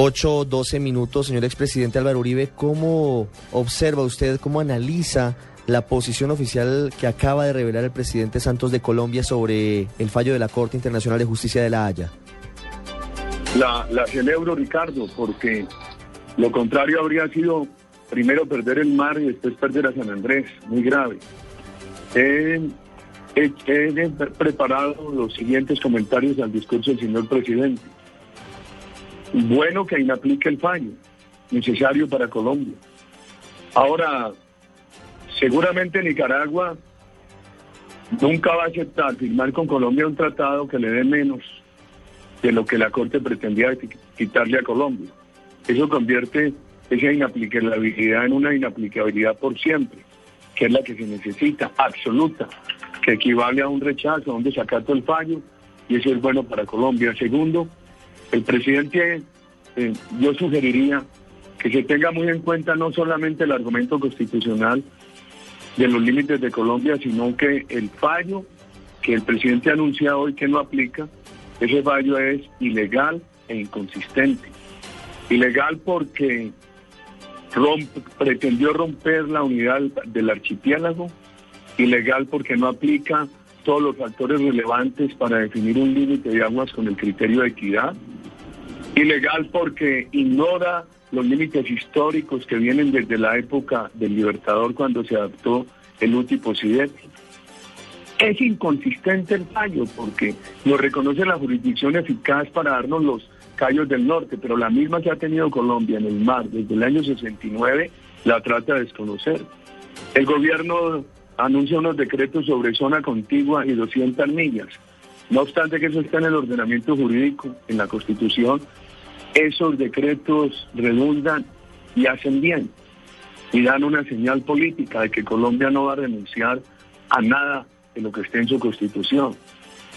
8, 12 minutos, señor expresidente Álvaro Uribe. ¿Cómo observa usted, cómo analiza la posición oficial que acaba de revelar el presidente Santos de Colombia sobre el fallo de la Corte Internacional de Justicia de La Haya? La, celebro, Ricardo, porque lo contrario habría sido primero perder el mar y después perder a San Andrés, muy grave. He preparado los siguientes comentarios al discurso del señor presidente. Bueno que inaplique el fallo, necesario para Colombia. Ahora, seguramente Nicaragua nunca va a aceptar firmar con Colombia un tratado que le dé menos de lo que la Corte pretendía quitarle a Colombia. Eso convierte esa inaplicabilidad en una inaplicabilidad por siempre, que es la que se necesita, absoluta, que equivale a un rechazo, a un desacato del fallo, y eso es bueno para Colombia. Segundo, el presidente, eh, yo sugeriría que se tenga muy en cuenta no solamente el argumento constitucional de los límites de Colombia, sino que el fallo que el presidente anuncia hoy que no aplica, ese fallo es ilegal e inconsistente. Ilegal porque romp- pretendió romper la unidad del archipiélago, ilegal porque no aplica todos los factores relevantes para definir un límite de aguas con el criterio de equidad, ilegal porque ignora los límites históricos que vienen desde la época del Libertador cuando se adaptó el último Sideti. Es inconsistente el fallo porque nos reconoce la jurisdicción eficaz para darnos los callos del norte, pero la misma que ha tenido Colombia en el mar desde el año 69 la trata de desconocer. El gobierno anuncia unos decretos sobre zona contigua y 200 millas. No obstante que eso está en el ordenamiento jurídico, en la Constitución, esos decretos redundan y hacen bien y dan una señal política de que Colombia no va a renunciar a nada de lo que esté en su constitución.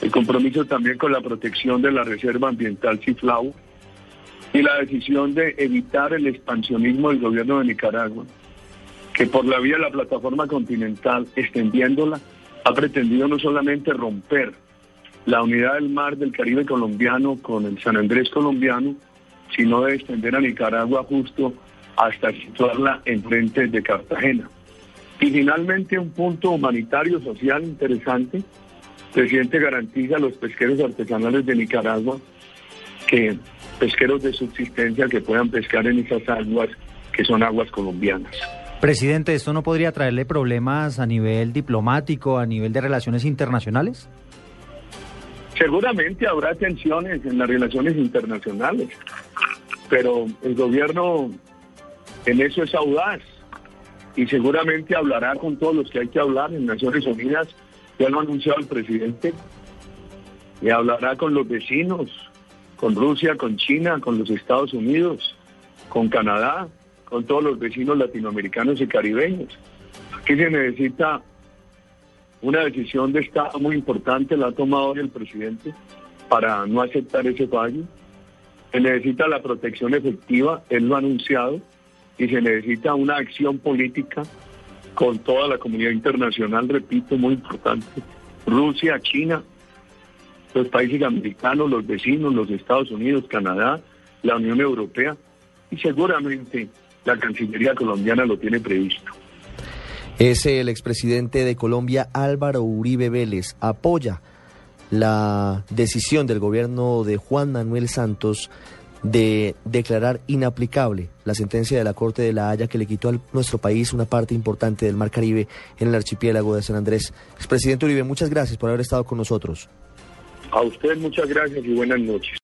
El compromiso también con la protección de la reserva ambiental Ciflau y la decisión de evitar el expansionismo del gobierno de Nicaragua, que por la vía de la plataforma continental, extendiéndola, ha pretendido no solamente romper la unidad del mar del Caribe colombiano con el San Andrés colombiano, sino de extender a Nicaragua justo hasta situarla enfrente de Cartagena. Y finalmente un punto humanitario social interesante. Presidente garantiza a los pesqueros artesanales de Nicaragua que pesqueros de subsistencia que puedan pescar en esas aguas que son aguas colombianas. Presidente, ¿esto no podría traerle problemas a nivel diplomático, a nivel de relaciones internacionales? Seguramente habrá tensiones en las relaciones internacionales, pero el gobierno en eso es audaz y seguramente hablará con todos los que hay que hablar en Naciones Unidas, ya lo ha anunciado el presidente, y hablará con los vecinos, con Rusia, con China, con los Estados Unidos, con Canadá, con todos los vecinos latinoamericanos y caribeños. Aquí se necesita una decisión de Estado muy importante, la ha tomado hoy el presidente, para no aceptar ese fallo. Se necesita la protección efectiva, él lo ha anunciado, y se necesita una acción política con toda la comunidad internacional, repito, muy importante. Rusia, China, los países americanos, los vecinos, los Estados Unidos, Canadá, la Unión Europea, y seguramente la Cancillería colombiana lo tiene previsto. Es el expresidente de Colombia Álvaro Uribe Vélez. Apoya la decisión del gobierno de Juan Manuel Santos de declarar inaplicable la sentencia de la Corte de la Haya que le quitó a nuestro país una parte importante del Mar Caribe en el archipiélago de San Andrés. Expresidente Uribe, muchas gracias por haber estado con nosotros. A usted muchas gracias y buenas noches.